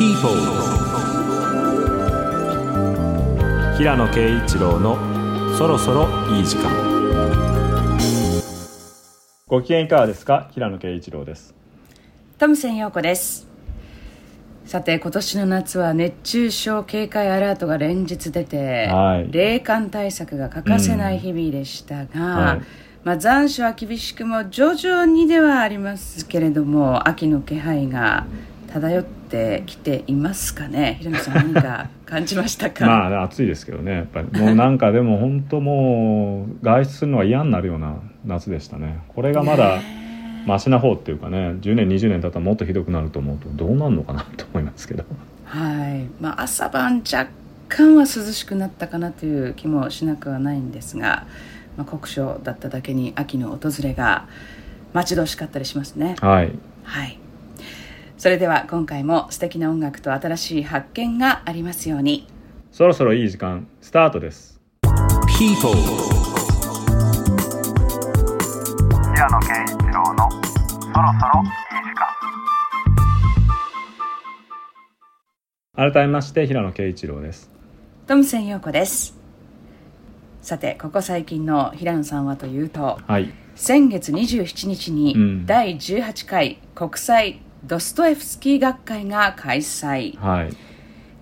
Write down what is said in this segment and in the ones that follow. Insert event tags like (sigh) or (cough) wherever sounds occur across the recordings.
People 平野啓一郎のそろそろいい時間。ご機嫌いかがですか？平野啓一郎です。トムセン陽子です。さて今年の夏は熱中症警戒アラートが連日出て、はい。冷感対策が欠かせない日々でしたが、はい。まあ、残暑は厳しくも徐々にではありますけれども秋の気配が漂ってきていますかね？平野さん何か感じましたか、(laughs) まあ暑いですけどねやっぱり。もうなんかでも本当もう外出するのが嫌になるような夏でしたね。これがまだマシな方っていうかね10年20年経ったらもっとひどくなると思うとどうなるのかなと思いますけど。はい。まあ、朝晩若干は涼しくなったかなという気もしなくはないんですが、まあ、酷暑だっただけに秋の訪れが待ち遠しかったりしますね。はい。はいそれでは今回も素敵な音楽と新しい発見がありますように。そろそろいい時間スタートです。People 平野啓一郎のそろそろいい時間。改めまして平野啓一郎です。トムセン陽子です。さてここ最近の平野さんはというとはい。先月27日にうん。第18回国際ドストエフスキー学会が開催。はい。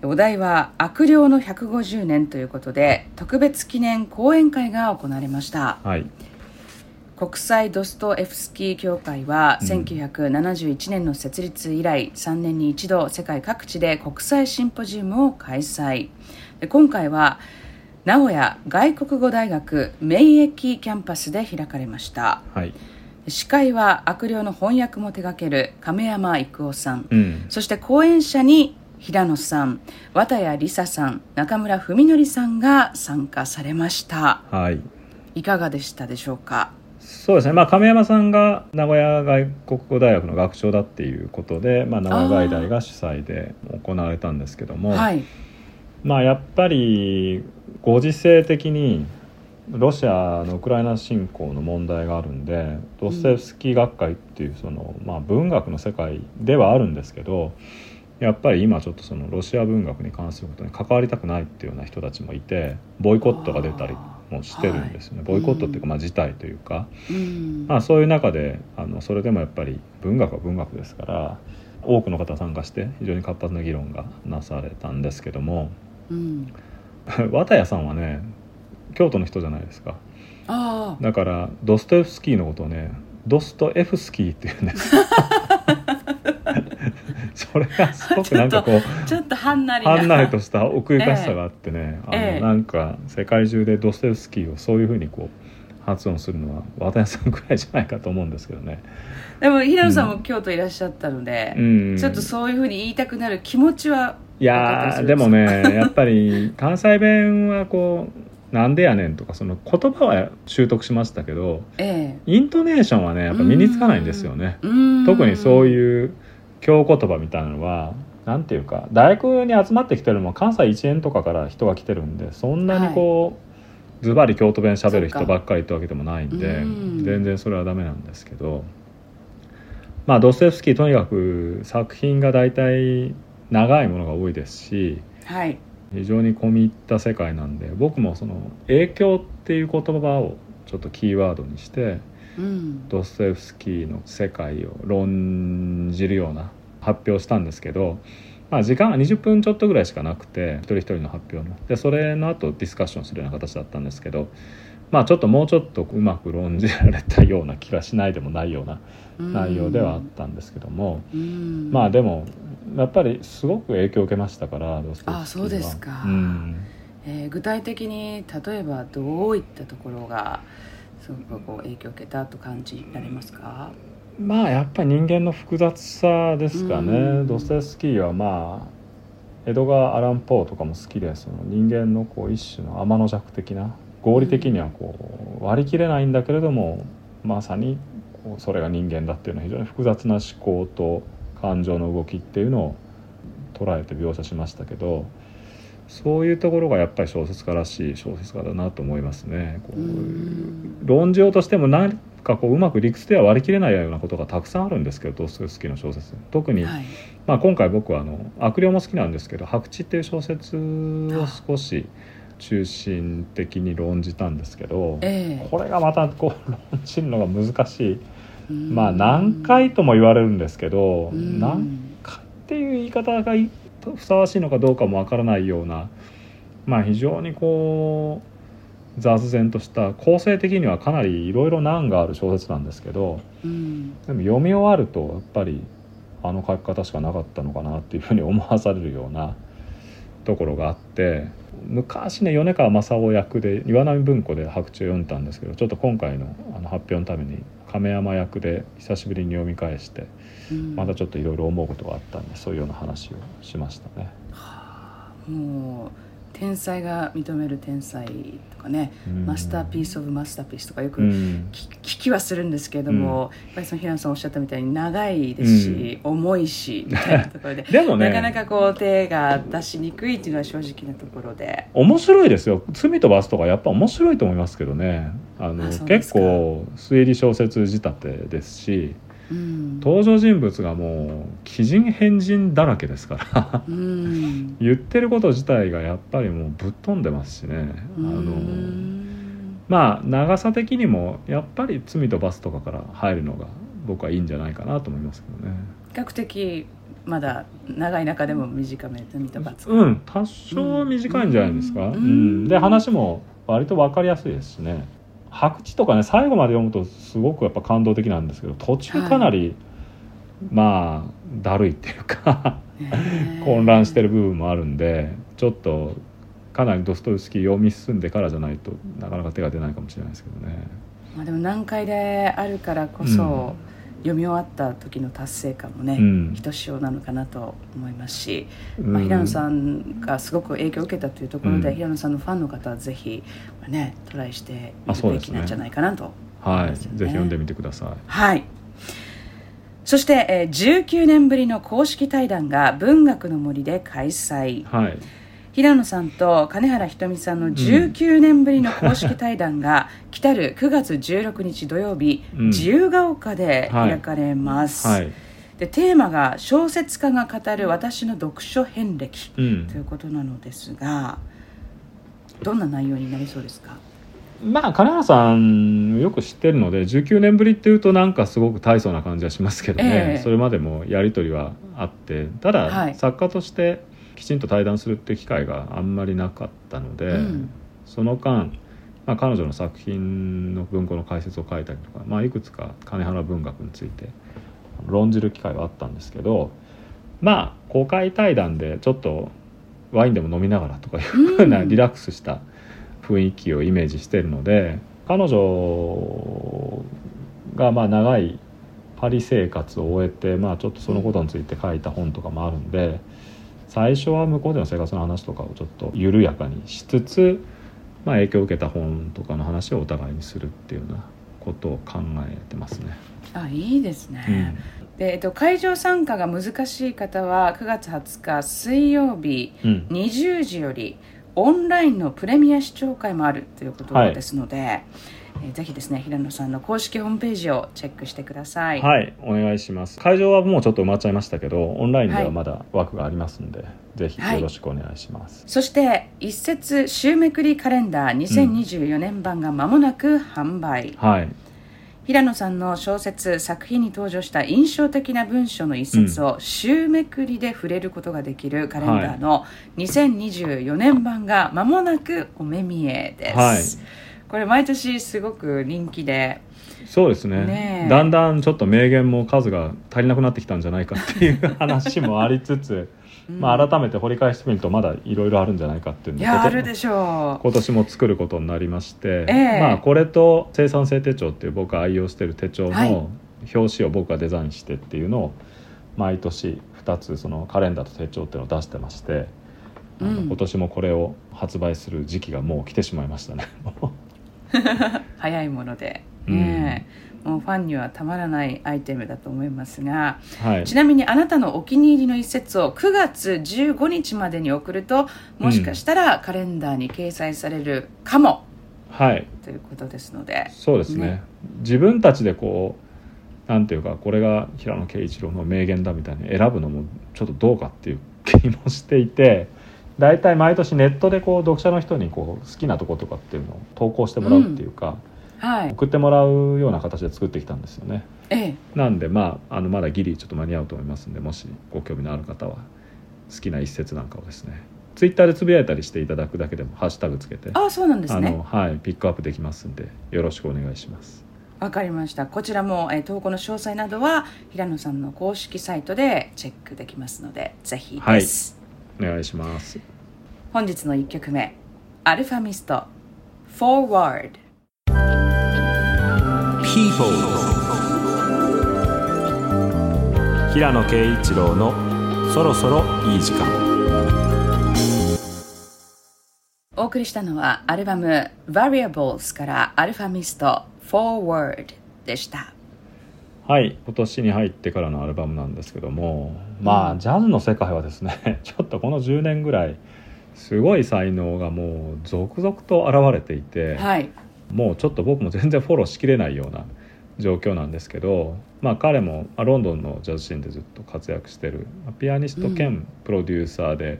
お題は悪霊の150年ということで特別記念講演会が行われました。はい。国際ドストエフスキー協会はうん。1971年の設立以来3年に一度世界各地で国際シンポジウムを開催。で今回は名古屋外国語大学免疫キャンパスで開かれました。はい司会は悪霊の翻訳も手掛ける亀山育夫さん。うん。そして講演者に平野さん綿谷りささん中村文則さんが参加されました。はい。いかがでしたでしょうか？そうですね、まあ、亀山さんが名古屋外国語大学の学長だっていうことで、まあ、名古屋外大が主催で行われたんですけども、はい。まあ、やっぱりご時世的にロシアのウクライナ侵攻の問題があるんでドストエフスキー学会っていうその、まあ、文学の世界ではあるんですけどやっぱり今ちょっとそのロシア文学に関することに関わりたくないっていうような人たちもいてボイコットが出たりもしてるんですよね、はいボイコットっていうか、まあ、事態というか。うん。まあ、そういう中であのそれでもやっぱり文学は文学ですから多くの方参加して非常に活発な議論がなされたんですけども。うん。(laughs) 綿谷さんはね京都の人じゃないですか。だからドストエフスキーのことをねドストエフスキーって言うんですそれがすごくなんかこうちょっとはんなりな。はんなりとした奥ゆかしさがあってね、ええ。あのなんか世界中でドストエフスキーをそういうふうにこう発音するのは綿谷さんぐらいじゃないかと思うんですけどね。でも平野さんも京都いらっしゃったので、うん。ちょっとそういうふうに言いたくなる気持ちはいやーでもねやっぱり関西弁はこう「なんでやねん」とかその言葉は習得しましたけどえイントネーションはねやっぱ身につかないんですよね。特にそうういう京言葉みたいなのはなんていうか大学に集まってきてるのも関西一円とかから人が来てるんでそんなにこう、ズバリ京都弁喋る人ばっかりってわけでもないんでうん。全然それはダメなんですけどまあドストエフスキーとにかく作品が大体長いものが多いですしはい非常に込み入った世界なんで僕もその影響っていう言葉をちょっとキーワードにしてうん。ドストエフスキーの世界を論じるような発表をしたんですけど、まあ、時間は20分ちょっとぐらいしかなくて一人一人の発表の。でそれの後ディスカッションするような形だったんですけどまあちょっともうちょっとうまく論じられたような気がしないでもないような内容ではあったんですけども、うん。まあでもやっぱりすごく影響を受けましたからドストエフスキーは。あそうですかうん。えー具体的に例えばどういったところがすごくこう影響を受けたと感じられますか？まあやっぱり人間の複雑さですかね、うん。ドストエフスキーはまあエドガー・アラン・ポーとかも好きでその。人間のこう一種の天の弱的な合理的にはこう割り切れないんだけれどもまさにそれが人間だっていうのは非常に複雑な思考と感情の動きっていうのを捉えて描写しましたけどそういうところがやっぱり小説家らしい小説家だなと思いますね。こううん。論じようとしても何かこううまく理屈では割り切れないようなことがたくさんあるんですけどドストエフスキーの小説。特にはい。まあ、今回僕はあの悪霊も好きなんですけど「白地」っていう小説を少し中心的に論じたんですけど、ええ。これがまたこう論じるのが難しいうんまあ何回とも言われるんですけど、うん。何回っていう言い方がいふさわしいのかどうかもわからないようなまあ非常にこう雑然とした構成的にはかなりいろいろ難がある小説なんですけどうん。でも読み終わるとやっぱりあの書き方しかなかったのかなっていうふうに思わされるようなところがあって昔ね米川正夫訳で岩波文庫で白痴を読んだんですけどちょっと今回のあの発表のために亀山訳で久しぶりに読み返してうんまたちょっといろいろ思うことがあったんでそういうような話をしましたね。もう天才が認める天才とかね、うん。 masterpiece of masterpiece とかよくうん。聞聞きはするんですけれども、やっぱりその平野さんおっしゃったみたいに長いですし、重いしみたいなところで (laughs) でもね。なかなかこう手が出しにくいっていうのは正直なところで。面白いですよ「罪と罰」とかやっぱ面白いと思いますけどね。あの結構推理小説仕立てですしうん。登場人物がもう奇人変人だらけですから。うん。(laughs) 言ってること自体がやっぱりもうぶっ飛んでますしね。あうのんまあ長さ的にもやっぱり「罪と罰」とかから入るのが僕はいいんじゃないかなと思いますけどね。比較的まだ長い中でも短め罪と罰うん多少短いんじゃないですか、うん。うん。で話も割と分かりやすいですしね白地とかね最後まで読むとすごくやっぱ感動的なんですけど途中かなり、まあだるいっていうか混乱してる部分もあるんでちょっとかなりドストエフスキー読み進んでからじゃないとなかなか手が出ないかもしれないですけどね。まあでも難解であるからこそ、読み終わった時の達成感もね、うん。ひとしおなのかなと思いますし、うん。まあ、平野さんがすごく影響を受けたというところで、うん。平野さんのファンの方はぜひ、まあね、トライしてみるべきなんじゃないかなと思はい。ぜひ読んでみてください。はい。そして、えー19年ぶりの公式対談が文学の森で開催。はい、平野さんと金原ひとみさんの19年ぶりの公式対談が、(laughs) 来たる9月16日土曜日、うん。自由が丘で開かれます、はい、でテーマが小説家が語る私の読書遍歴うん。ということなのですがどんな内容になりそうですか？まあ金原さんよく知ってるので19年ぶりっていうとなんかすごく大層な感じはしますけどね、ええ。それまでもやり取りはあってただ、はい。作家としてきちんと対談するって機会があんまりなかったので、うん。その間、まあ、彼女の作品の文庫の解説を書いたりとか、まあ、いくつか金原文学について論じる機会はあったんですけどまあ公開対談でちょっとワインでも飲みながらとかいうふうなうん。リラックスした雰囲気をイメージしているので彼女がまあ長いパリ生活を終えて、まあ、ちょっとそのことについて書いた本とかもあるんで最初は向こうでの生活の話とかをちょっと緩やかにしつつ、まあ、影響を受けた本とかの話をお互いにするっていうようなことを考えてますね。あいいですうん。ね、でえっと、会場参加が難しい方は9月20日水曜日うん。20時よりオンラインのプレミア視聴会もあるということはいですので、えーぜひですね平野さんの公式ホームページをチェックしてください。はい、お願いします。会場はもうちょっと埋まっちゃいましたけど、オンラインでははい。まだ枠がありますので、ぜひよろしくお願いします。そして一節週めくりカレンダー2024年版が間もなく販売、はい、平野さんの小説作品に登場した印象的な文章の一節を週めくりで触れることができるカレンダーの2024年版が間もなくお目見えです、はいこれ毎年すごく人気で。そうですね。ねえ。だんだんちょっと名言も数が足りなくなってきたんじゃないかっていう話もありつつ、まあ、改めて掘り返してみるとまだいろいろあるんじゃないかっていういのやあるでしょ今年も作ることになりまして、ええ。まあ、これと生産性手帳っていう僕が愛用してる手帳はい。の表紙を僕がデザインしてっていうのを毎年2つそのカレンダーと手帳っていうのを出してまして、今年もこれを発売する時期がもう来てしまいましたね。う (laughs) 早いもので、ねえ。もうファンにはたまらないアイテムだと思いますがはい。ちなみにあなたのお気に入りの一節を9月15日までに送るともしかしたらカレンダーに掲載されるかも、はい。ということですので。そうですね。ね。自分たちでこうなんていうかこれが平野啓一郎の名言だみたいに選ぶのもちょっとどうかっていう気もしていて大体毎年ネットでこう読者の人にこう好きなとことかっていうのを投稿してもらうっていうか、はい。送ってもらうような形で作ってきたんですよね。ええ。なんでまああのまだギリちょっと間に合うと思いますんでもしご興味のある方は好きな一節なんかをですねツイッターでつぶやいたりしていただくだけでもハッシュタグつけてああそうなんですあねのはい、ピックアップできますんでよろしくお願いします。わかりました。こちらも、えー投稿の詳細などは平野さんの公式サイトでチェックできますのでぜひです、お願いします。本日の1曲目アルファミスト Forward People 平野啓一郎のそろそろいい時間。お送りしたのはアルバム Variables からアルファミスト Forward でしたはい今年に入ってからのアルバムなんですけどもまあ、ジャズの世界はですね (laughs) ちょっとこの10年ぐらいすごい才能がもう続々と現れていて、はい。もうちょっと僕も全然フォローしきれないような状況なんですけど、まあ、彼もまあロンドンのジャズシーンでずっと活躍してるまあピアニスト兼プロデューサーで、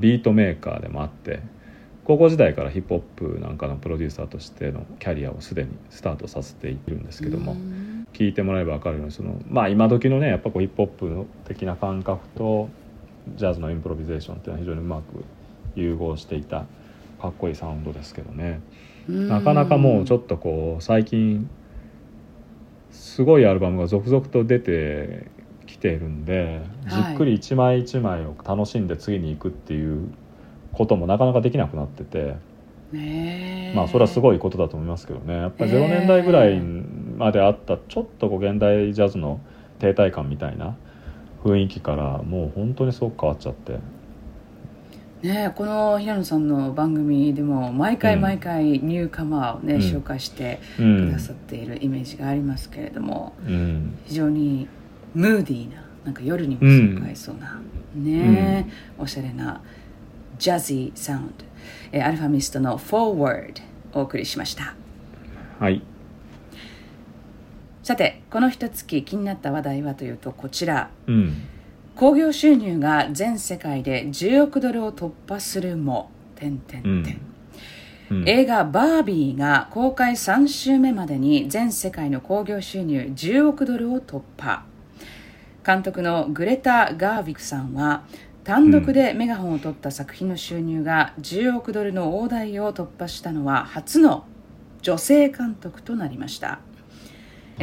ビートメーカーでもあって高校時代からヒップホップなんかのプロデューサーとしてのキャリアをすでにスタートさせているんですけども。うん聞いてもらえば分かるようにそのまあ今時のねやっぱこうヒップホップ的な感覚とジャズのインプロビゼーションっていうのは非常にうまく融合していたかっこいいサウンドですけどね。なかなかもうちょっっとこう最近すごいアルバムが続々と出てきているんでじはい。っくり一枚一枚を楽しんで次に行くっていうこともなかなかできなくなってて。まあそれはすごいことだと思いますけどね。やっぱり0年代ぐらいまであったちょっとこう現代ジャズの停滞感みたいな雰囲気からもう本当にすごく変わっちゃって。ねこの平野さんの番組でも毎回うん。毎回ニューカマーをね、うん。紹介してくうん。ださっているイメージがありますけれども、うん。非常にムーディーななんか夜にも紹介そうな、ねおしゃれなジャズィーサウンド、えーアルファミストの「Forward」お送りしました。はいさてこの一月気になった話題はというとこちら。うん。興行収入が全世界で10億ドルを突破するも点々うん点うん。映画「バービー」が公開3週目までに全世界の興行収入10億ドルを突破。監督のグレタ・ガーヴィクさんは単独でメガホンを取った作品の収入が10億ドルの大台を突破したのは初の女性監督となりました。え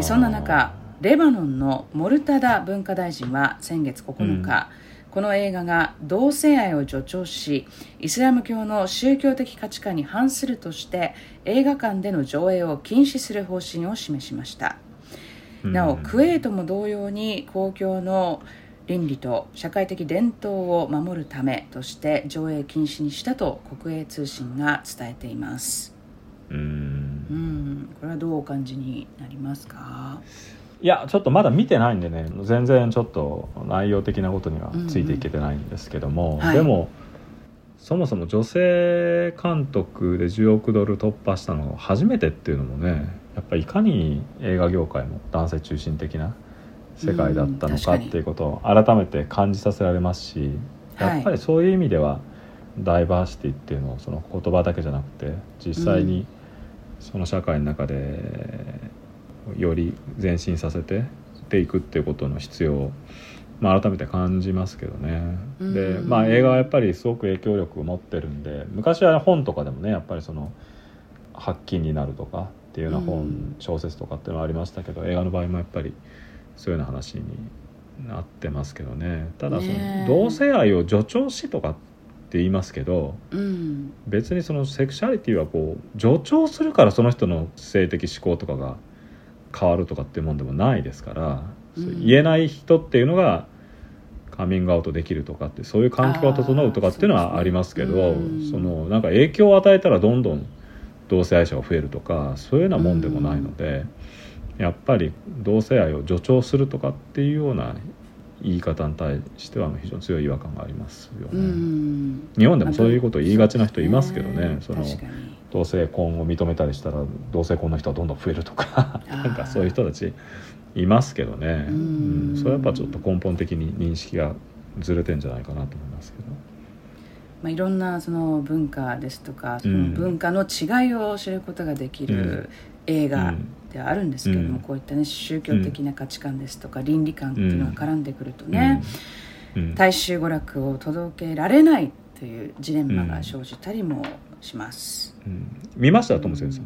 そんな中レバノンのモルタダ文化大臣は先月9日、この映画が同性愛を助長しイスラム教の宗教的価値観に反するとして映画館での上映を禁止する方針を示しました。なおクウェートも同様に公共の倫理と社会的伝統を守るためとして上映禁止にしたと国営通信が伝えています。うんうんこれはどうお感じになりますか？いやちょっとまだ見てないんでね全然ちょっと内容的なことにはついていけてないんですけども、はい。でもそもそも女性監督で10億ドル突破したのが初めてっていうのもねやっぱりいかに映画業界も男性中心的な世界だったのかっていうことを改めて感じさせられますしはい。やっぱりそういう意味ではダイバーシティっていうのをその言葉だけじゃなくて実際にその社会の中でより前進させてっていくっていうことの必要を、まあ、改めて感じますけどね。でうん。まあ映画はやっぱりすごく影響力を持ってるんで昔は本とかでもねやっぱりその発禁になるとかっていうような本、うん小説とかっていうのはありましたけど映画の場合もやっぱりそういうような話になってますけどね。ただその同性愛を助長しとかって言いますけどうん。別にそのセクシャリティはこう助長するからその人の性的思考とかが変わるとかっていうもんでもないですから、そううん言えない人っていうのがカミングアウトできるとかってそういう環境が整うとかっていうのはありますけどあーそうですねそのなんか影響を与えたらどんどん同性愛者が増えるとかそういうようなもんでもないので、やっぱり同性愛を助長するとかっていうような言い方に対しては非常に強い違和感がありますよね。うん。日本でもそういうことを言いがちな人いますけどねその同性婚を認めたりしたら同性婚の人はどんどん増えるとかなんかそういう人たちいますけどね、うん。うん。それはやっぱちょっと根本的に認識がずれてんじゃないかなと思いますけど。まあ、いろんなその文化ですとかそのうん。文化の違いを知ることができる映画ではあるんですけれども、うん。こういったね宗教的な価値観ですとか倫理観っていうのが絡んでくるとね、大衆娯楽を届けられないというジレンマが生じたりもします、うん。見ましたトム先生、い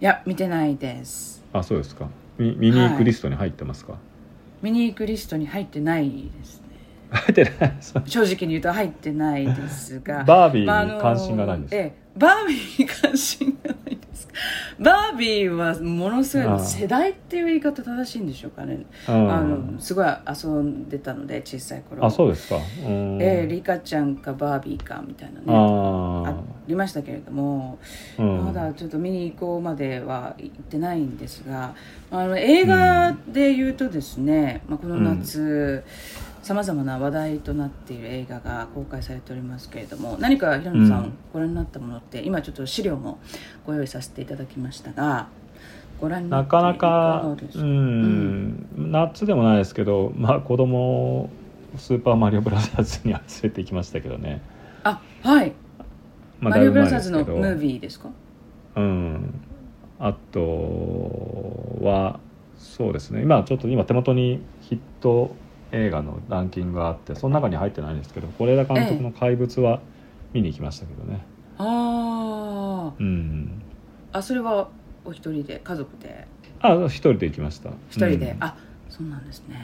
や見てないです。あそうですか。見見に行くリストに入ってますか、見に行くリストに入ってないですね。入ってない。正直に言うと入ってないですが。バービーに関心がないんですか、ええバービーに関心がないですバービーはものすごい世代っていう言い方正しいんでしょうかね。うんあのすごい遊んでたので小さい頃。あそうですか。うん。ええリカちゃんかバービーかみたいなねああ。りましたけれども、あ、うん、まだちょっと見に行こうまでは行ってないんですがあの映画で言うとですね、まあ、この夏さまざまな話題となっている映画が公開されておりますけれども何か平野さん、うん。ご覧になったものって今ちょっと資料もご用意させていただきましたがご覧になか？なかうん、夏でもないですけどまあ子供をスーパーマリオブラザーズには連れて行きましたけどね、あはい、まあ、マリオブラザーズのムービーですか？うん。あとはそうですね。今ちょっと今手元にヒット映画のランキングがあってその中に入ってないんですけど是枝監督の「怪物」は見に行きましたけどね、あうん。ーあそれはお一人で？家族で？あ一人で行きました。一人で、うん。あそうなんですね。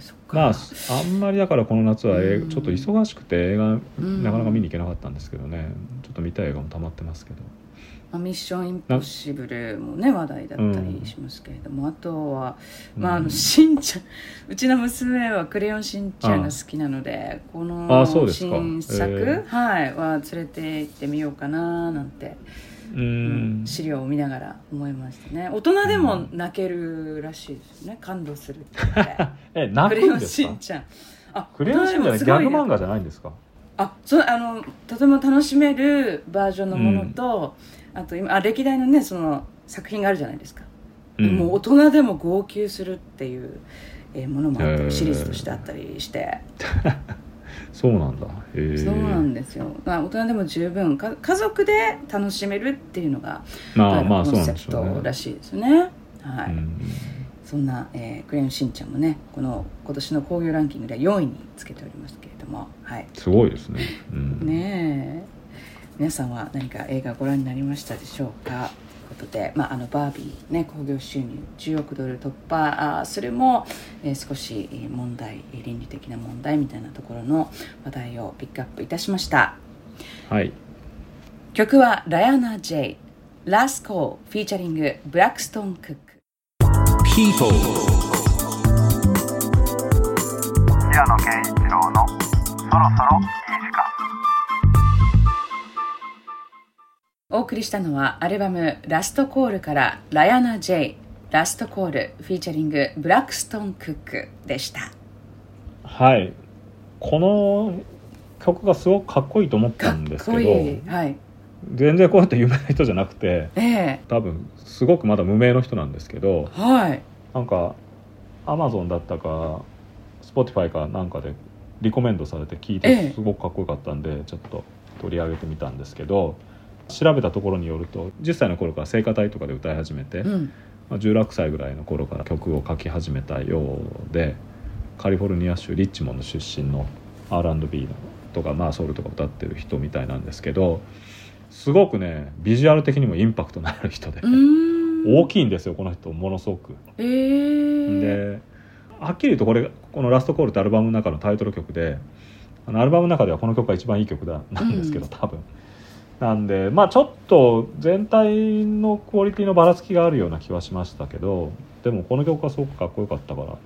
そっか。まああんまりだからこの夏は映うん。ちょっと忙しくて映画ん。なかなか見に行けなかったんですけどね。ちょっと見たい映画も溜まってますけどまあ、ミッションインポッシブルもね話題だったりしますけれども、あとは、まあ、あうんのしんちゃんうちの娘は「クレヨンしんちゃん」が好きなのでこの新作、えはい、は連れて行ってみようかななんて、ううんん資料を見ながら思いましたね。大人でも泣けるらしいですよね。感動するって (laughs) えク泣レヨンくんですか？しんちゃん。あクレヨンしんちゃんはギャグ漫画じゃないんですか？あそうあのとても楽しめるバージョンのものと、あと今あ歴代のねその作品があるじゃないですか、うん。もう大人でも号泣するっていう、えーものもあったりシリーズとしてあったりして、(laughs) そうなんだ。へえそうなんですよ、まあ、大人でも十分か家族で楽しめるっていうのがまあまあコンセプトらしいですね。はい、うん。そんな、えークレヨンしんちゃんもねこの今年の興行ランキングでは4位につけておりますけれども。はい。すごいですね、うん、ねえ皆さんは何か映画ご覧になりましたでしょうか？ということで、まあ、あのバービーね興行収入10億ドル突破あそれも、えー少しえー問題えー倫理的な問題みたいなところの話題をピックアップいたしました。はい。曲はラヤナ・ジェイ「Last Call」 featuring ブラックストーン・クック People 平野啓一郎のそろそろお送りしたのはアルバム「Last Call」からラヤナ・ジェイ「Last Call」 featuring ブラックストーン・クックでした。はい。この曲がすごくかっこいいと思ったんですけどはい。全然こうやって有名な人じゃなくてええ。多分すごくまだ無名の人なんですけどはい。なんかアマゾンだったか Spotify かなんかでリコメンドされて聞いええ。てすごくかっこよかったんでちょっと取り上げてみたんですけど調べたところによると10歳の頃から聖歌隊とかで歌い始めて、うん。まあ、16歳ぐらいの頃から曲を書き始めたようでカリフォルニア州リッチモンド出身の R&B のとか、まあ、ソウルとか歌ってる人みたいなんですけどすごくねビジュアル的にもインパクトのある人で、大きいんですよこの人ものすごく。えー、ではっきり言うとこれこの「ラストコール」ってアルバムの中のタイトル曲であのアルバムの中ではこの曲が一番いい曲だなんですけど、うん。多分なんでまあちょっと全体のクオリティのばらつきがあるような気はしましたけどでもこの曲はすごくかっこよかったから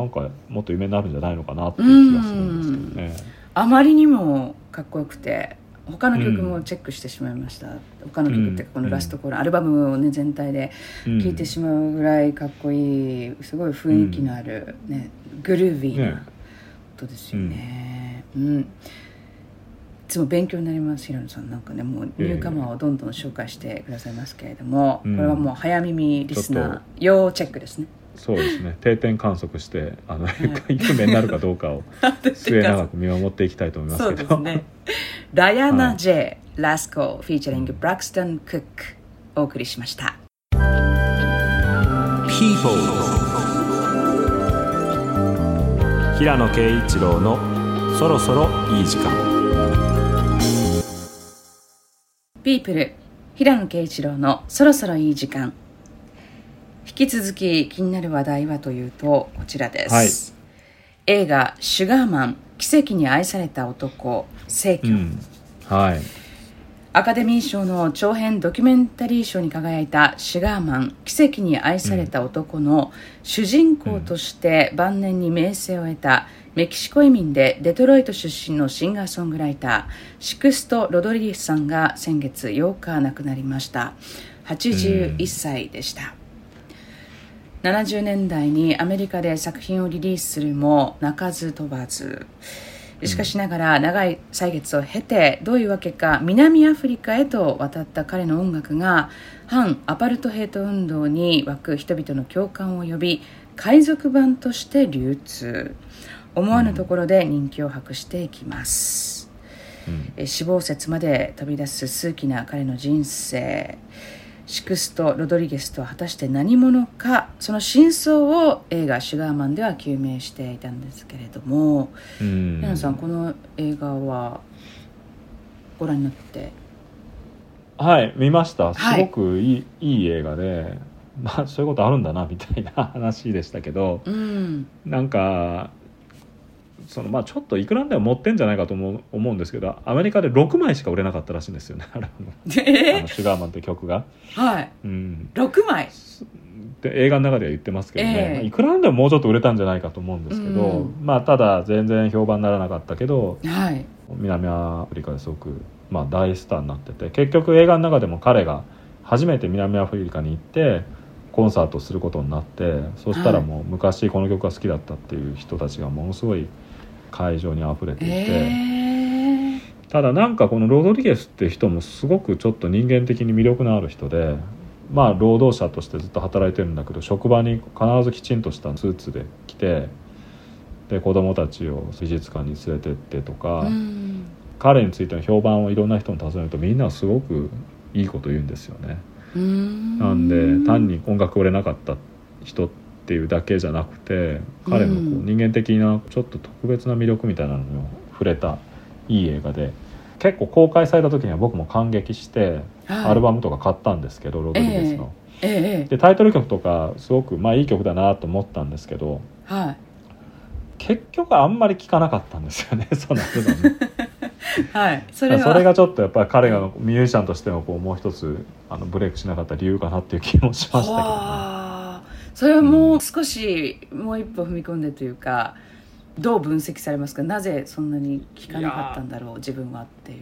なんかもっと有名になるんじゃないのかなっていう気がするんですけどね。あまりにもかっこよくて他の曲もチェックしてしまいました、他の曲ってこの「ラストコール」アルバムをね全体でうん。聴いてしまうぐらいかっこいいすごい雰囲気のある、ねグルービーね。な音ですよね、うん。いつも勉強になります平野さん。なんかねもうニューカマーをどんどん紹介してくださいますけれども、うん。これはもう早耳リスナー要チェックですね。そうですね。定点観測してあの、有名になるかどうかを (laughs) 末永く見守っていきたいと思います。そうけどですね。ダイアナ・はい J、ラスコフィーチャリングブラックストン・クックお送りしました。People 平野啓一郎のそろそろいい時間ピープル平野啓一郎のそろそろいい時間。引き続き気になる話題はというとこちらです、はい。映画「シュガーマン奇跡に愛された男聖居」うん。はい。アカデミー賞の長編ドキュメンタリー賞に輝いた「シュガーマン奇跡に愛された男」の主人公として晩年に名声を得たメキシコ移民でデトロイト出身のシンガーソングライターシクスト・ロドリゲスさんが先月8日亡くなりました。81歳でした、70年代にアメリカで作品をリリースするも鳴かず飛ばず。しかしながら長い歳月を経てどういうわけか南アフリカへと渡った彼の音楽が反アパルトヘイト運動に湧く人々の共感を呼び海賊版として流通。思わぬところで人気を博していきます、うん。え死亡説まで飛び出す数奇な彼の人生。シクスト・ロドリゲスとは果たして何者かその真相を映画「シュガーマン」では究明していたんですけれどもうん。皆さんこの映画はご覧になってはい見ました。はいすごくいい,、い、い映画でまあそういうことあるんだなみたいな話でしたけどうん。なんかそのまあちょっといくらでも持ってんじゃないかと思う思うんですけどアメリカで6枚しか売れなかったらしいんですよね。(laughs) あれあえのシュガーマンって曲が。はい。うん、6枚？で映画の中では言ってますけどね、ええ。まあいくらなんでももうちょっと売れたんじゃないかと思うんですけど、うんまあただ全然評判にならなかったけどはい。南アフリカですごく、まあ、大スターになってて結局映画の中でも彼が初めて南アフリカに行ってコンサートをすることになってそしたらもう昔この曲が好きだったっていう人たちがものすごい会場に溢れていて、えただなんかこのロドリゲスって人もすごくちょっと人間的に魅力のある人でまあ労働者としてずっと働いてるんだけど職場に必ずきちんとしたスーツで来てで子供たちを美術館に連れてってとか、ーうん。彼についての評判をいろんな人に尋ねるとみんなすごくいいこと言うんですよね。ん。なんで単に音楽売れなかった人っていうだけじゃなくて彼のこううん。人間的なちょっと特別な魅力みたいなのに触れたいい映画で結構公開された時には僕も感激してはい。アルバムとか買ったんですけど、ロドリゲスの。ええでタイトル曲とかすごくまあいい曲だなと思ったんですけどはい。結局あんまり聴かなかったんですよね (laughs) そのアルバム。(laughs) はい。それは。それがちょっとやっぱり彼がミュージシャンとしてのこうもう一つあのブレイクしなかった理由かなっていう気もしましたけどね。はあそれはもう少しもう一歩踏み込んでというかどう分析されますか？なぜそんなに聞かなかったんだろう自分はっていう。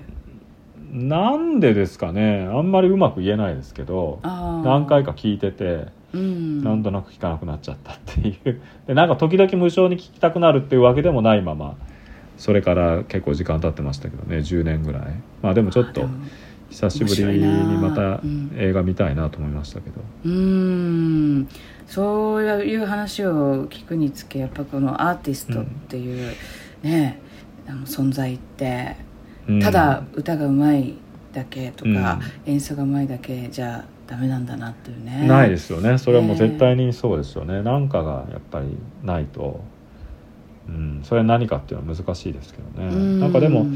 なんでですかね？あんまりうまく言えないですけど何回か聞いててうん。なんとなく聞かなくなっちゃったっていう。(laughs) でなんか時々無償に聞きたくなるっていうわけでもないままそれから結構時間経ってましたけどね10年ぐらい。まあでもちょっと久しぶりにまた映画見たいなと思いましたけど。うーんそういう話を聞くにつけやっぱこのアーティストっていう、ねあの存在ってうん。ただ歌がうまいだけとか、演奏がうまいだけじゃダメなんだなっていうね。ないですよね。それはもう絶対にそうですよね。なんかがやっぱりないと、うん、それは何かっていうのは難しいですけどね。うん。なんかでも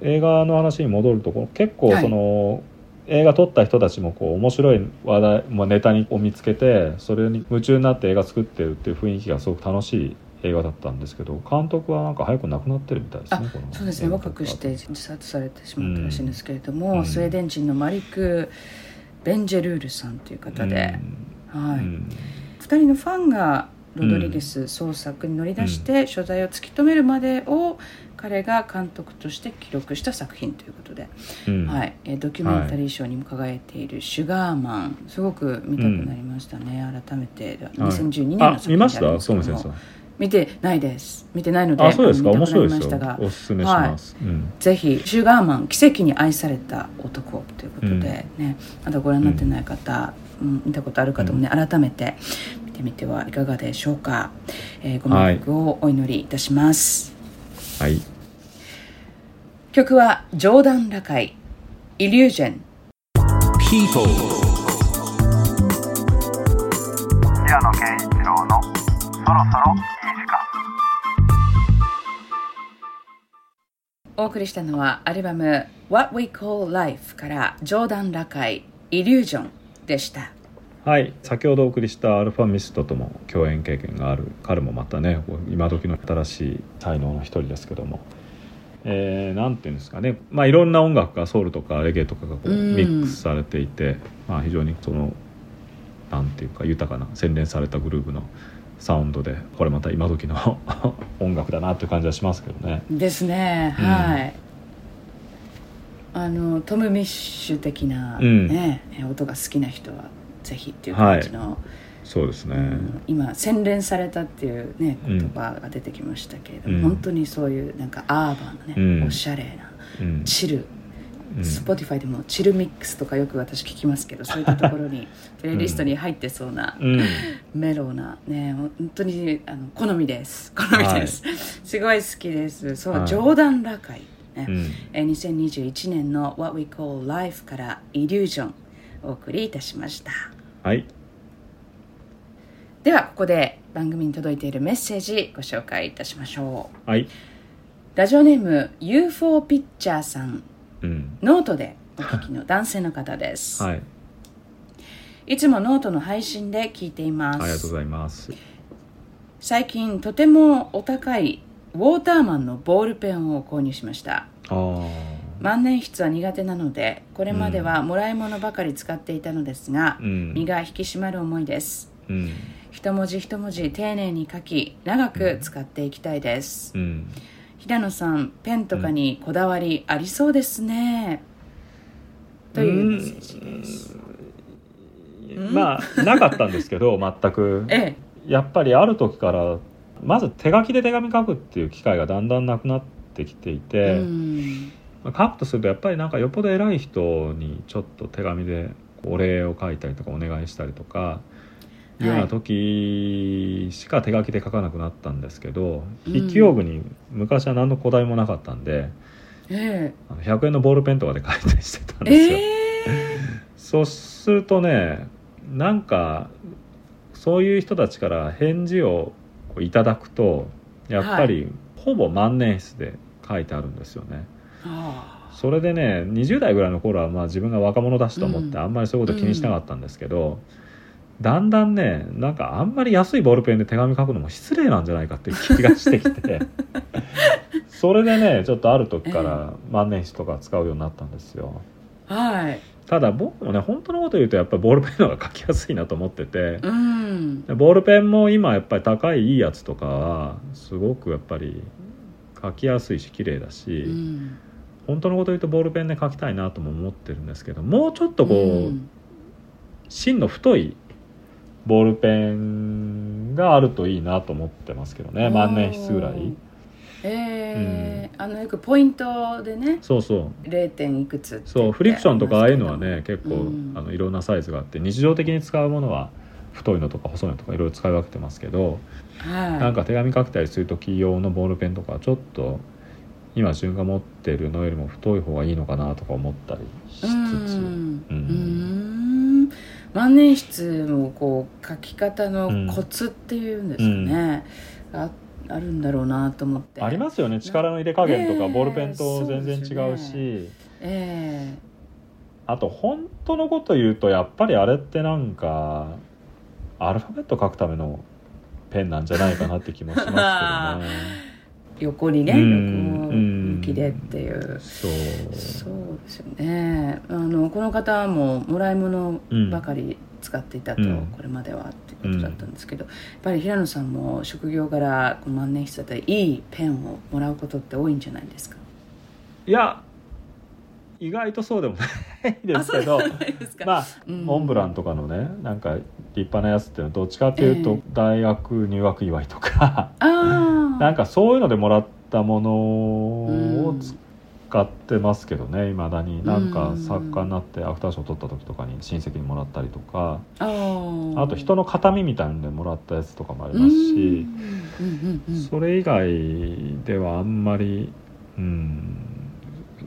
映画の話に戻るところ結構その、映画撮った人たちもこう面白い話題、まあ、ネタにを見つけてそれに夢中になって映画作ってるっていう雰囲気がすごく楽しい映画だったんですけど監督はなんか早く亡くなってるみたいですあねそうですね。若くして自殺されてしまったらしいんですけれども、うん。スウェーデン人のマリク・ベンジェルールさんという方で、はい。うん。うん2人のファンがロドリゲス創作に乗り出して所在を突き止めるまでを彼が監督として記録した作品ということで、うん。はい、えードキュメンタリー賞にも輝いている「シュガーマン」すごく見たくなりましたね、改めて。2012年のあ作品であ見ました？そう先生見てないです。見てないのであそうですか？面白いですよ。おすすめします、うん。ぜひ「シュガーマン奇跡に愛された男」ということでね、まだご覧になってない方、うん。見たことある方もね、改めて見てみてはいかがでしょうか、えーご冥福をお祈りいたします、はい曲は冗談羅会。イリュージョン People. 平野啓一郎のそろそろいい。時間お送りしたのはアルバム What We Call Life から冗談羅会イリュージョンでした。はい先ほどお送りしたアルファミストとも共演経験がある彼もまたね今時の新しい才能の一人ですけども、えーなんていうんですかね、まあ、いろんな音楽がソウルとかレゲエとかがこううん。ミックスされていて、まあ、非常にそのなんていうか豊かな洗練されたグルーヴのサウンドでこれまた今時の (laughs) 音楽だなという感じはしますけどね。ですね、うんはい。あのトム・ミッシュ的な、うん。ね音が好きな人はぜひっていう感じの、そうですね、うん今洗練されたっていうねうん。言葉が出てきましたけれども、うん。本当にそういうなんかアーバンなね、うん。おしゃれなうん。 chill、うん。 Spotify でも chill mix とかよく私聞きますけど (laughs) そういったところにプレイリストに入ってそうな、うん。メローなね本当にあの好みです。好みです、(laughs) すごい好きです。そう、はい。ジョーダン・ラカイね、うん。えー2021年の What We Call Life から Illusion お送りいたしました。はいではここで番組に届いているメッセージご紹介いたしましょう。はい、ラジオネーム UFO ピッチャーさん。うん。ノートでお聞きの男性の方です、(laughs) はい、いつもノートの配信で聞いています。ありがとうございます。最近とてもお高いウォーターマンのボールペンを購入しました。万年筆は苦手なのでこれまではもらい物ばかり使っていたのですが、うん。身が引き締まる思いです。うん一文字一文字丁寧に書き長く使っていきたいです、うん。平野さんペンとかにこだわりありそうですね、というメッセージです、まあなかったんですけど (laughs) 全く。ええ。やっぱりある時からまず手書きで手紙書くっていう機会がだんだんなくなってきていて、うん。まあ書くとするとやっぱりなんかよっぽど偉い人にちょっと手紙でお礼を書いたりとかお願いしたりとかいうような時しか手書きで書かなくなったんですけど、うん。筆記用具に昔は何のこだわりもなかったんでえあの100円のボールペンとかで書いたりしてたんえですよ。えそうするとねなんかそういう人たちから返事をいただくとやっぱりほぼ万年筆で書いてあるんですよね。あそれでね20代ぐらいの頃はまあ自分が若者だしと思ってうん。あんまりそういうこと気にしなかったんですけど、だんだんねなんかあんまり安いボールペンで手紙書くのも失礼なんじゃないかっていう気がしてきて。(laughs) それでねちょっとある時から万年筆とか使うようになったんですよ。あはい。ただ僕もね本当のこと言うとやっぱりボールペンの方が書きやすいなと思ってて。うん。でボールペンも今やっぱり高いいいやつとかはすごくやっぱり書きやすいし綺麗だし、うん。本当のこと言うとボールペンで書きたいなとも思ってるんですけどもうちょっとこう、うん。芯の太いボールペンがあるといいなと思ってますけどね。万年筆ぐらい。えーあのよくポイントでね。そうそう。0点いくつってそうフリクションとかああいうのはね結構、うんあのいろんなサイズがあって日常的に使うものは太いのとか細いのとかいろいろ使い分けてますけど、はい。なんか手紙書けたりする時用のボールペンとかはちょっと今自分が持ってるのよりも太い方がいいのかなとか思ったりしつつ、うんうん。うん万年筆もこう書き方のコツっていうんですかね、ああるんだろうなと思って。ありますよね。力の入れ加減とかねえボールペンと全然違うし。そうですえあと本当のこと言うとやっぱりあれってなんかアルファベット書くためのペンなんじゃないかなって気もしますけどね。え (laughs) 横にねうん横向きでっていう。そう。そうですよね。あのこの方ももらい物ばかり使っていたと、うん。これまではっていうことだったんですけど、やっぱり平野さんも職業柄この万年筆だったりいいペンをもらうことって多いんじゃないですか？いや意外とそうでもないですけどまあ、うん。モンブランとかのねなんか立派なやつっていうのはどっちかっていうとええ大学入学祝いとか、(laughs) なんかそういうのでもらったものをつ、ってますけどね。いまだになんかうん。作家になってアフター賞取った時とかに親戚にもらったりとか。あと人の形見みたいのでもらったやつとかもありますし。それ以外ではあんまりうん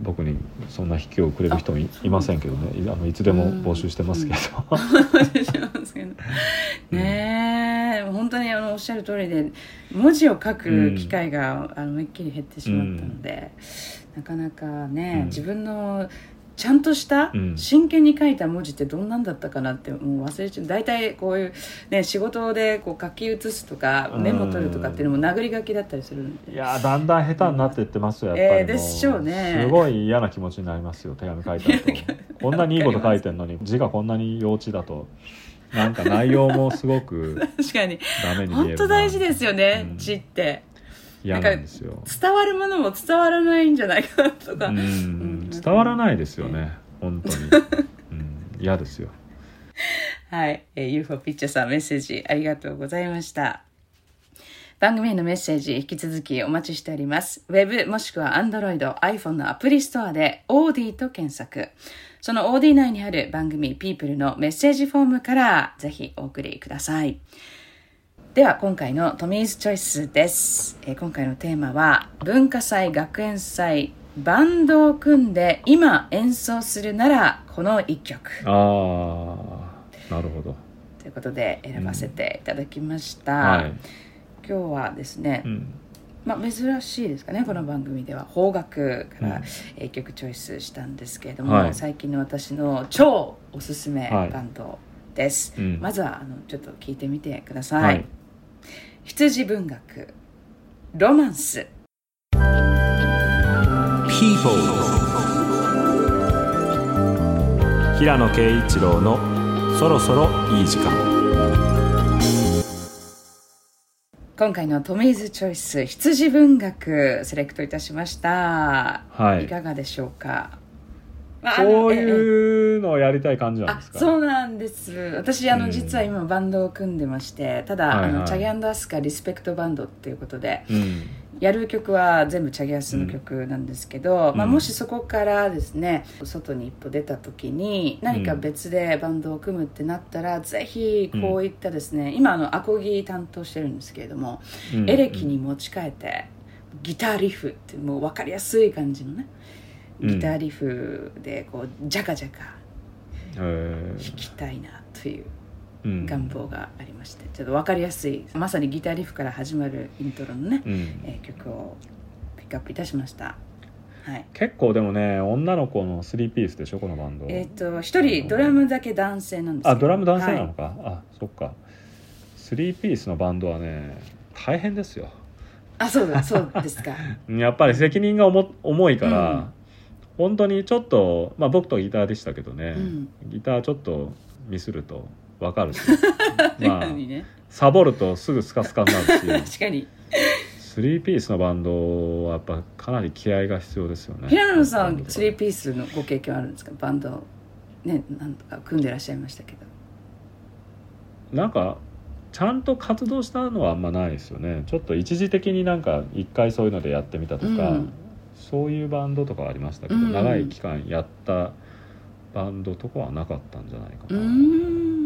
僕にそんな引きをくれる人もいませんけどね。いあのいつでも (laughs) 募集してますけど、ねえ。本当にあのおっしゃる通りで文字を書く機会が、あのめっきり減ってしまったので、なかなかね、うん。自分のちゃんとした、うん。真剣に書いた文字ってどんなんだったかなってもう忘れちゃう。大体こういう、ね、仕事でこう書き写すとかうん。メモ取るとかっていうのも殴り書きだったりするんで。いやーだんだん下手になっていってますよやっぱりえーでしょうね。すごい嫌な気持ちになりますよ手紙書いた後。(laughs) こんなにいいこと書いてんのに字がこんなに幼稚だと。なんか内容もすごく (laughs) 確かに。ダメに見えるな。本当大事ですよね、うん。字って。嫌なんですよ。伝わるものも伝わらないんじゃないかなとか、うん伝わらないですよね本当に、(laughs) うん、嫌ですよはい、えー、UFO ピッチャーさんメッセージありがとうございました番組へのメッセージ引き続きお待ちしております。ウェブもしくは Android、iPhone のアプリストアで OD と検索。その OD 内にある番組 People のメッセージフォームからぜひお送りください。では今回のトミーズチョイスです、えー今回のテーマは文化祭学園祭バンドを組んで今演奏するならこの一曲。ああなるほど。ということで選ばせていただきました、はい、今日はですね、うん、まあ、珍しいですかねこの番組では。邦楽から一曲チョイスしたんですけれども、はい。最近の私の超おすすめはい。バンドです、うん。まずはあのちょっと聞いてみてください、はい。羊文学ロマンス People 平野啓一郎のそろそろいい時間。今回のトミーズチョイス羊文学セレクトいたしました、はい。かがでしょうか？まああのこうええ。いうのをやりたい感じなんあですか？そうなんです。私あの、うん。実は今バンドを組んでましてただ、はいはい。あのチャギアスカリスペクトバンドっていうことでうんやる曲は全部チャギアスの曲なんですけど、まあ、うんもしそこからですね外に一歩出た時に何か別でバンドを組むってなったら、ぜひこういったですね、今あのアコギ担当してるんですけれども、うん。エレキに持ち替えてギターリフってもう分かりやすい感じのねうん。ギターリフでこうジャカジャカえ弾きたいなという願望がありましてちょっと分かりやすいまさにギターリフから始まるイントロのね、うん。えー曲をピックアップいたしました。はい。結構でもね女の子の3ピースでしょこのバンド。えっ、と一人ドラムだけ男性なんですあドラム男性なはい。のか、あそっか。3ピースのバンドはね大変ですよ。あそうだそうですか。(laughs) やっぱり責任が重重いから、うん。本当にちょっと、まあ、僕とギターでしたけどね、うん。ギターちょっとミスると分かるし。(laughs) まあね。サボるとすぐスカスカになるし。(laughs) 確かに。3ピースのバンドはやっぱかなり気合が必要ですよね。平野さんバンドとか。3ピースのご経験あるんですか？バンドねなんとか組んでらっしゃいましたけど。なんかちゃんと活動したのはあんまないですよね。ちょっと一時的になんか一回そういうのでやってみたとか、うん。そういうバンドとかはありましたけど、うん。長い期間やったバンドとかはなかったんじゃないかな、ん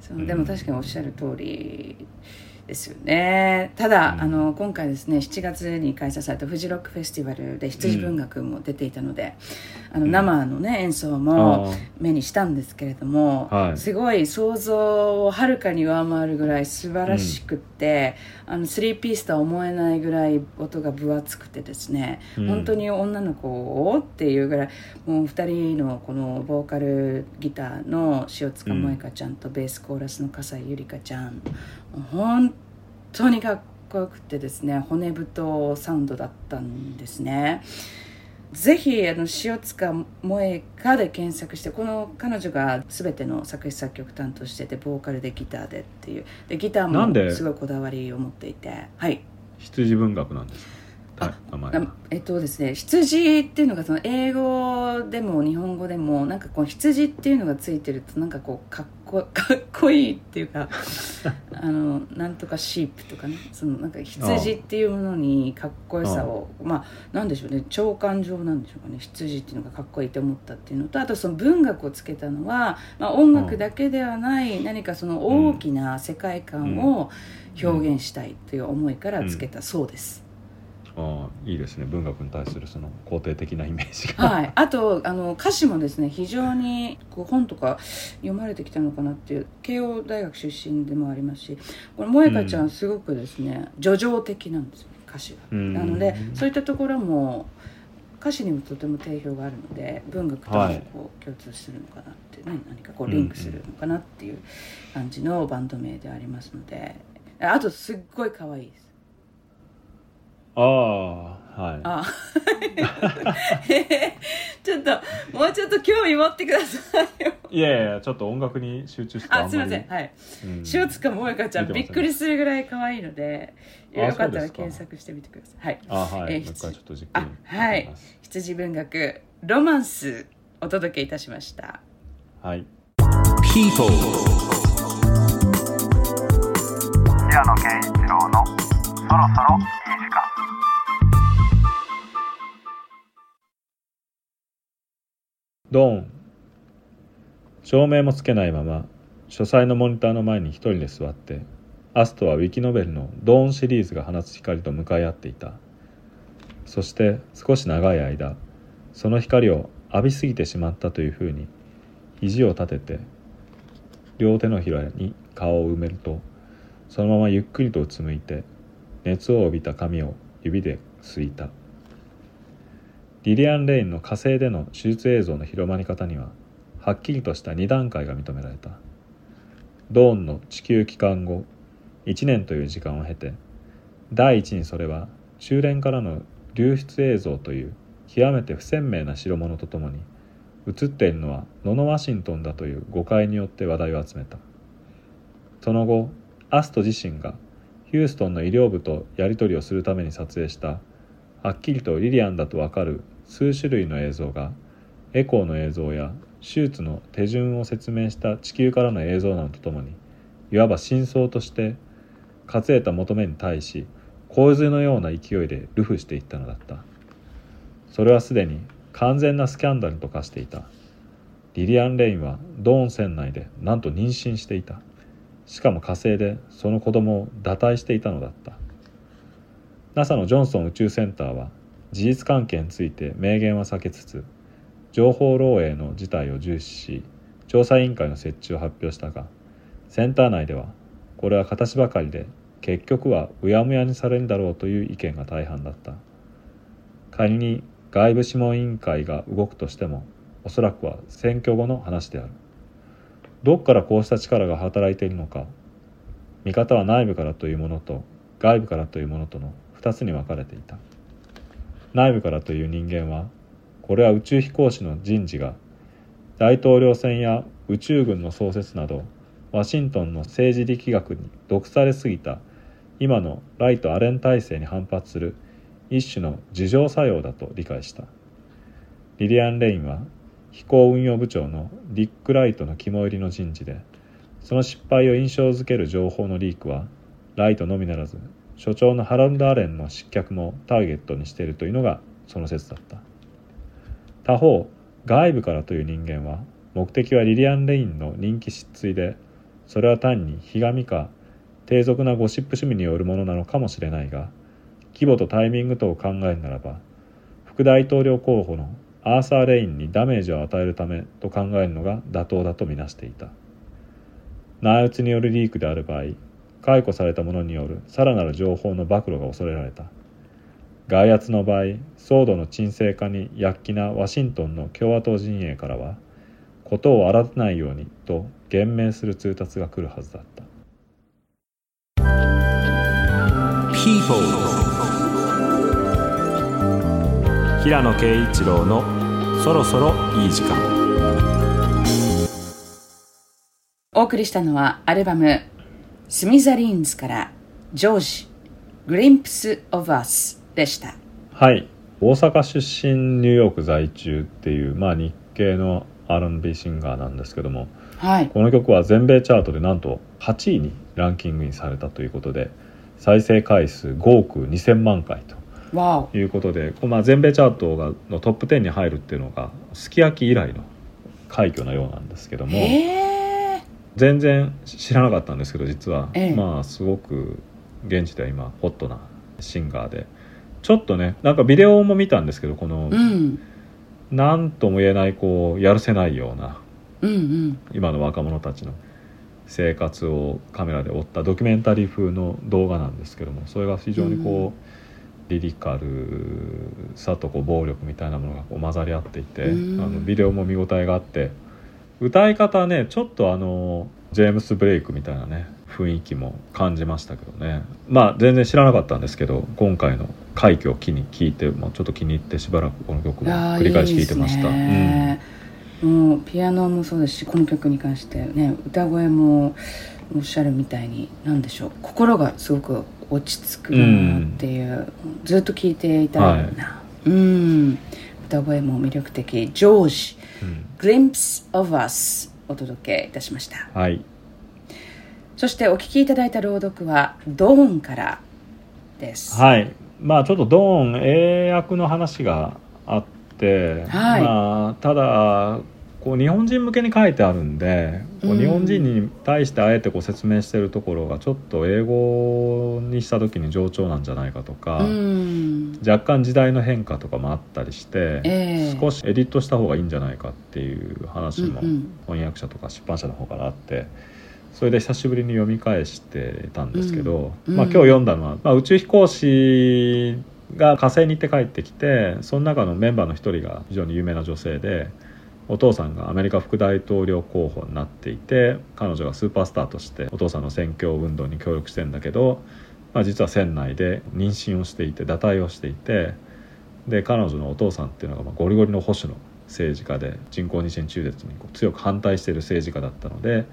そううん。でも確かにおっしゃる通りですよね。ただ、うん。あの今回ですね7月に開催されたフジロックフェスティバルで羊文学も出ていたので、あのうん生のね演奏も目にしたんですけれども、はい。すごい想像をはるかに上回るぐらい素晴らしくって、あの3ピースとは思えないぐらい音が分厚くてですね、うん。本当に女の子をっていうぐらいもう2人のこのボーカルギターの塩塚萌香ちゃんとベースコーラスの笠井ゆりかちゃん本当にかっこよくてですね骨太サウンドだったんですね。ぜひあの塩塚萌香で検索してこの彼女が全ての作詞作曲担当しててボーカルでギターでっていう。でギターもすごいこだわりを持っていて。はい羊文学なんですか？名前は。あえっとですね羊っていうのがその英語でも日本語でもなんかこう羊っていうのがついてるとなんかこうかっこ (laughs) かっこいいっていうかあのなんとかシープとかねそのなんか羊っていうものにかっこよさをまあなんでしょうね長官上なんでしょうかね羊っていうのがかっこいいと思ったっていうのとあとその文学をつけたのは、まあ、音楽だけではない何かその大きな世界観を表現したいという思いからつけたそうです。ああいいですね。文学に対するその肯定的なイメージが、はい、あとあの歌詞もですね非常にこう本とか読まれてきたのかなっていう慶応大学出身でもありますしこれ萌香ちゃんすごくですね叙情的なんですよね歌詞が。うん。なのでそういったところも歌詞にもとても定評があるので文学ともはいこう共通するのかなってね、何かこうリンクするのかなっていう感じのバンド名でありますのであとすっごい可愛いです。ああはいあ (laughs) ちょっともうちょっと興味持ってくださいよ。いやいやちょっと音楽に集中してあ、すいません。はい。うん塩塚萌香ちゃん、びっくりするぐらい可愛いので、あよかったら検索してみてください。はい。あはい、えーもう一回ちょっとじっくあり、はい。羊文学、ロマンス、お届けいたしました。はい People, 平野啓一郎のそろそろドン。照明もつけないまま書斎のモニターの前に一人で座ってアストはウィキノベルの「ドーン」シリーズが放つ光と向かい合っていた。そして少し長い間その光を浴びすぎてしまったというふうに肘を立てて両手のひらに顔を埋めるとそのままゆっくりとうつむいて熱を帯びた髪を指ですいた。リリアン・レインの火星での手術映像の広まり方にははっきりとした2段階が認められた。ドーンの地球帰還後1年という時間を経て第一にそれは中連からの流出映像という極めて不鮮明な代物とともに映っているのはノノ・ワシントンだという誤解によって話題を集めた。その後アスト自身がヒューストンの医療部とやり取りをするために撮影したはっきりとリリアンだとわかる数種類の映像がエコーの映像や手術の手順を説明した地球からの映像などとともにいわば真相として勝えた求めに対し洪水のような勢いで流布していったのだった。それはすでに完全なスキャンダルと化していた。リリアン・レインはドーン船内でなんと妊娠していた。しかも火星でその子供を堕胎していたのだった。NASA のジョンソン宇宙センターは事実関係について明言は避けつつ情報漏洩の事態を重視し調査委員会の設置を発表したがセンター内ではこれは形ばかりで結局はうやむやにされるだろうという意見が大半だった。仮に外部諮問委員会が動くとしてもおそらくは選挙後の話である。どこからこうした力が働いているのか見方は内部からというものと外部からというものとの2つに分かれていた。内部からという人間はこれは宇宙飛行士の人事が大統領選や宇宙軍の創設などワシントンの政治力学に毒されすぎた今のライト・アレン体制に反発する一種の自浄作用だと理解した。リリアン・レインは飛行運用部長のディック・ライトの肝入りの人事でその失敗を印象づける情報のリークはライトのみならず所長のハランド・アレンの失脚もターゲットにしているというのがその説だった。他方外部からという人間は目的はリリアン・レインの人気失墜でそれは単にひがみか低俗なゴシップ趣味によるものなのかもしれないが規模とタイミングとを考えるならば副大統領候補のアーサー・レインにダメージを与えるためと考えるのが妥当だとみなしていた。内打ちによるリークである場合解雇された者によるさらなる情報の暴露が恐れられた。外圧の場合騒動の沈静化に躍起なワシントンの共和党陣営からは事を荒立てないようにと言明する通達が来るはずだった。People, 平野啓一郎のそろそろいい時間。お送りしたのはアルバム「スミザリーンズ」から「ジョージ Glimpse of Us」でした。はい。大阪出身ニューヨーク在中っていう、まあ、日系の R&B シンガーなんですけども。はい。この曲は全米チャートでなんと8位にランキングインされたということで再生回数5億2000万回わということで、まあ、全米チャートがのトップ10に入るっていうのがすき焼き以来の快挙なようなんですけどおも全然知らなかったんですけど実は、ええ。まあすごく現地では今ホットなシンガーで。ちょっとねなんかビデオも見たんですけどこのうん。何とも言えないこうやるせないようなうんうん。今の若者たちの生活をカメラで追ったドキュメンタリー風の動画なんですけどもそれが非常にこう、リリカルさとこう暴力みたいなものがこう混ざり合っていて、うん。あのビデオも見応えがあって歌い方はねちょっとあのジェームス・ブレイクみたいなね雰囲気も感じましたけどね。まあ全然知らなかったんですけど今回の快挙を機に聴いて、まあ、ちょっと気に入ってしばらくこの曲も繰り返し聴いてました。もうピアノもそうですしこの曲に関してね歌声もおっしゃるみたいに何でしょう。心がすごく落ち着くなっていう、ずっと聴いていたいな、うん。歌声も魅力的。ジョージうん「Glimpse of Us」お届けいたしました。はい。そしてお聴きいただいた朗読は「ドーン」からです。はい。まあちょっとドーン英訳の話があって、はい。まあただこう日本人向けに書いてあるんで、こううん。日本人に対してあえてこう説明してるところがちょっと英語にした時に冗長なんじゃないかとか、うん。若干時代の変化とかもあったりして、ええ。少しエディットした方がいいんじゃないかっていう話も翻訳者とか出版社の方からあってそれで久しぶりに読み返してたんですけど、うん。まあ、今日読んだのは、まあ、宇宙飛行士が火星に行って帰ってきてその中のメンバーの一人が非常に有名な女性でお父さんがアメリカ副大統領候補になっていて彼女がスーパースターとしてお父さんの選挙運動に協力してんだけど、まあ、実は船内で妊娠をしていて堕胎をしていてで彼女のお父さんっていうのがまあゴリゴリの保守の政治家で人工妊娠中絶にこう強く反対している政治家だったので、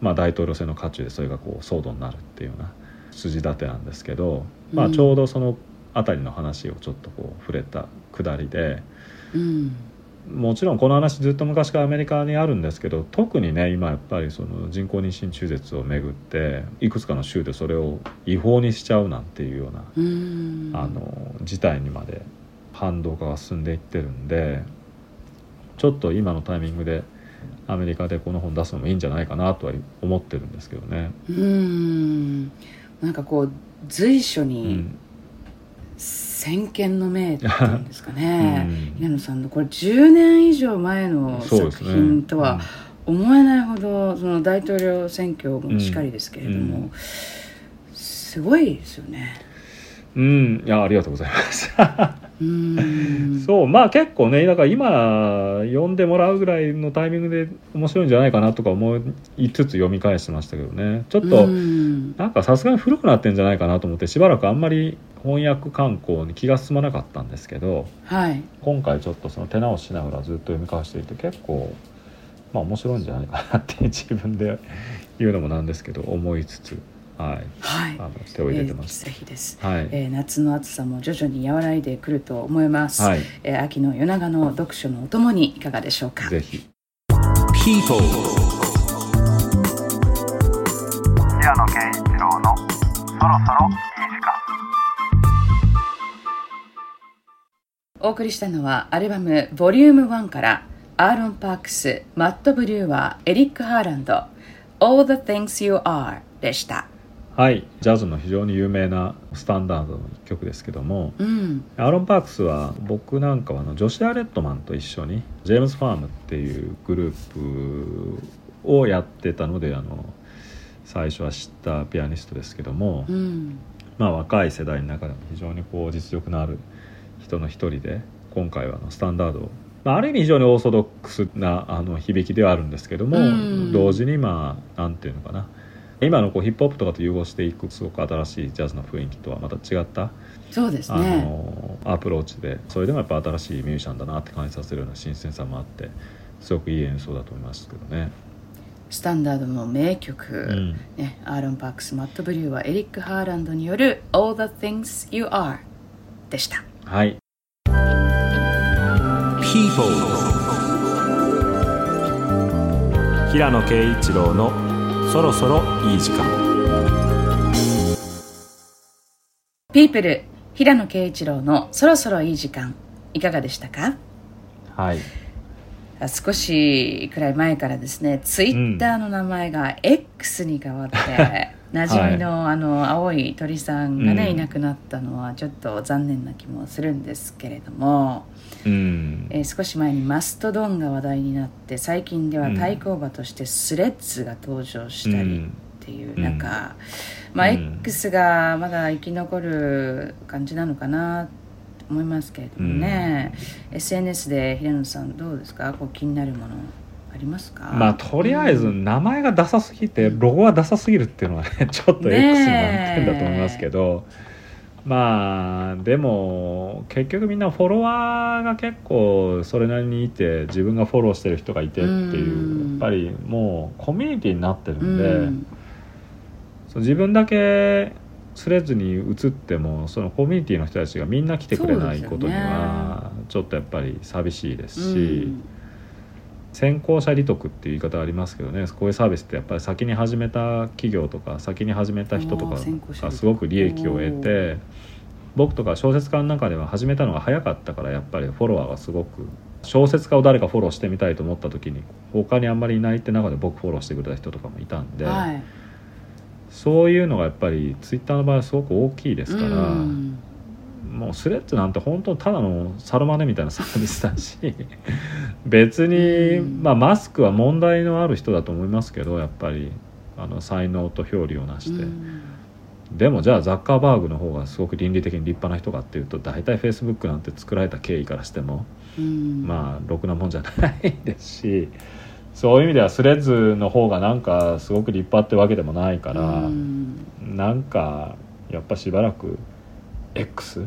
まあ、大統領選の渦中でそれがこう騒動になるっていうような筋立てなんですけど、まあ、うんちょうどその辺りの話をちょっとこう触れたくだりで。うんもちろんこの話ずっと昔からアメリカにあるんですけど特にね今やっぱりその人工妊娠中絶をめぐっていくつかの州でそれを違法にしちゃうなんていうようなうん。あの事態にまで反動化が進んでいってるんでちょっと今のタイミングでアメリカでこの本出すのもいいんじゃないかなとは思ってるんですけどね。うん。なんかこう随所うにん先見の明っていうんですかね、(laughs) うん。稲野さんのこれ10年以上前の作品とは思えないほどその大統領選挙もしかりですけれども、うん。すごいですよね。うん、うん。いやありがとうございます。うん。そうまあ結構ねだから今読んでもらうぐらいのタイミングで面白いんじゃないかなとか思いつつ読み返してましたけどね。ちょっとうん。なんかさすがに古くなってんじゃないかなと思ってしばらくあんまり翻訳観光に気が進まなかったんですけどはい。今回ちょっとその手直ししながらずっと読み返していて結構まあ面白いんじゃないかなって自分で言うのもなんですけど思いつつはい。はい。あの手を入れてます。えーぜひです、はい、えー夏の暑さも徐々に和らいでくると思います、はい。えー秋の夜長の読書のお供にいかがでしょうか？ぜひ。People. 平野啓一郎のそろそろいい時間お送りしたのはアルバム「ボリューム1からアーロン・パークスマット・ブリューワーエリック・ハーランド「All the Things You Are」でしたはいジャズの非常に有名なスタンダードの一曲ですけどもうん。アーロン・パークスは僕なんかはあのジョシュ・アレットマンと一緒にジェームズ・ファームっていうグループをやってたのであの最初は知ったピアニストですけども、うん。まあ、若い世代の中でも非常にこう実力のある人の一人で今回はあのスタンダードを、まあ、ある意味非常にオーソドックスなあの響きではあるんですけども、うん。同時にまあなんていうのかな今のこうヒップホップとかと融合していくすごく新しいジャズの雰囲気とはまた違ったあそうですねのアプローチでそれでもやっぱ新しいミュージシャンだなって感じさせるような新鮮さもあってすごくいい演奏だと思いますけどね。スタンダードの名曲、うんね、アーロン・パークスマット・ブリューはエリック・ハーランドによる「All the Things You Are」でしたはい People. 平野啓一郎のそろそろいい時間。ピープル平野啓一郎のそろそろいい時間いかがでしたか？はい。あ少しくらい前からですねツイッターの名前が X に変わって、(laughs) 馴染みの,、あの青い鳥さんがね、うん。いなくなったのはちょっと残念な気もするんですけれども、うん。えー少し前にマストドンが話題になって最近では対抗馬としてスレッズが登場したりっていう、うん。まあ、うん。X がまだ生き残る感じなのかなと思いますけれどもね、SNS で平野さんどうですか？こう気になるものありますか？まあとりあえず名前がダサすぎてロゴがダサすぎるっていうのはねちょっと X の難点だと思いますけど、まあでも結局みんなフォロワーが結構それなりにいて自分がフォローしてる人がいてっていううんやっぱりもうコミュニティになってるうん。で、う自分だけスレッズに移ってもそのコミュニティの人たちがみんな来てくれないことにはちょっとやっぱり寂しいですし。先行者利得っていう言い方ありますけどね。こういうサービスってやっぱり先に始めた企業とか先に始めた人とかがすごく利益を得て僕とか小説家の中では始めたのが早かったからやっぱりフォロワーがすごく小説家を誰かフォローしてみたいと思った時に他にあんまりいないって中で僕フォローしてくれた人とかもいたんで、はい。そういうのがやっぱりツイッターの場合はすごく大きいですから。うんもうスレッズなんて本当ただのサロマネみたいなサービスだし (laughs) 別に、うん。まあ、マスクは問題のある人だと思いますけどやっぱりあの才能と表裏をなして、うん。でもじゃあザッカーバーグの方がすごく倫理的に立派な人かっていうと大体フェイスブックなんて作られた経緯からしても、うん。まあろくなもんじゃないですしそういう意味ではスレッズの方がなんかすごく立派ってわけでもないから。うん。なんかやっぱしばらく X を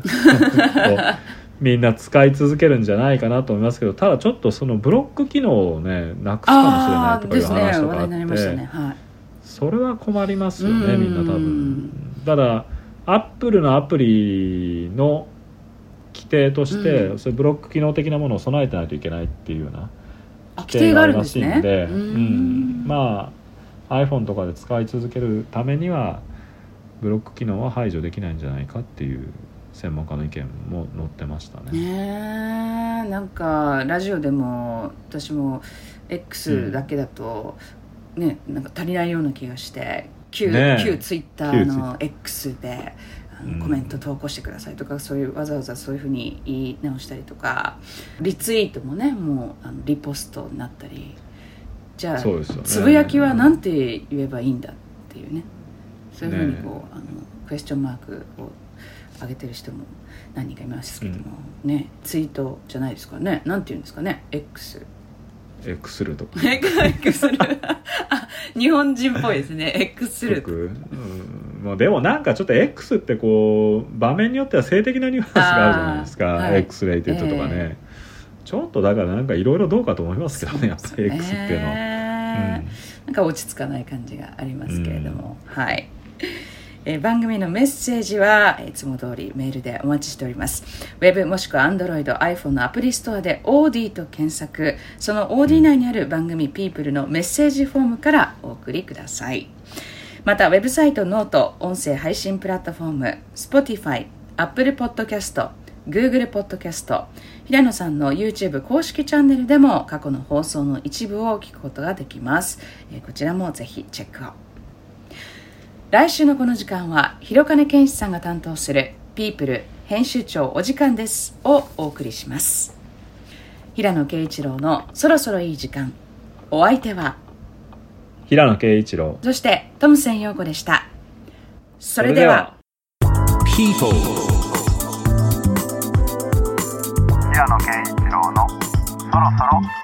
みんな使い続けるんじゃないかなと思いますけどただちょっとそのブロック機能をねなくすかもしれないとかいう話とかあってねはいそれは困りますよねうんみんな多分。ただアップルのアプリの規定として、うん。そういうブロック機能的なものを備えてないといけないっていうようなあ規定があるらしいんで、ううん。ん。まあ iPhone とかで使い続けるためにはブロック機能は排除できないんじゃないかっていう専門家の意見も載ってましたね。ねえなんかラジオでも私も X だけだと、ねなんか足りないような気がして旧,、ねえ。旧ツイッターの X でコメント投稿してくださいとか、そういうわざわざそういうふうに言い直したりとかリツイートもねもうあのリポストになったりじゃあ、ね。つぶやきはなんて言えばいいんだっていうねそういうふうにこう、あのクエスチョンマークを上げてる人も何人かいますけども、ねツイートじゃないですかね。なんて言うんですかね？X X ルと。か (laughs) X る。あ日本人っぽいですね。X るよく、うん、もうでもなんかちょっと X ってこう場面によっては性的なニュアンスがあるじゃないですか、はい。X レイテッドとかね、えちょっとだからなんかいろいろどうかと思いますけどねやっぱり X っていうのは。は、なんか落ち着かない感じがありますけれども、はい、(laughs) えー番組のメッセージはえーいつも通りメールでお待ちしております。ウェブもしくは Android、iPhone のアプリストアで OD と検索。その OD 内にある番組 People のメッセージフォームからお送りください。またウェブサイトノート音声配信プラットフォーム Spotify、Apple Podcast、Google Podcast 平野さんの YouTube 公式チャンネルでも過去の放送の一部を聞くことができます、えーこちらもぜひチェックを来週のこの時間は広金健志さんが担当する「ピープル編集長お時間です」をお送りします。平野啓一郎のそろそろいい時間。お相手は平野啓一郎。そしてトムセン陽子でした。それでは。People 平野啓一郎のそろそろ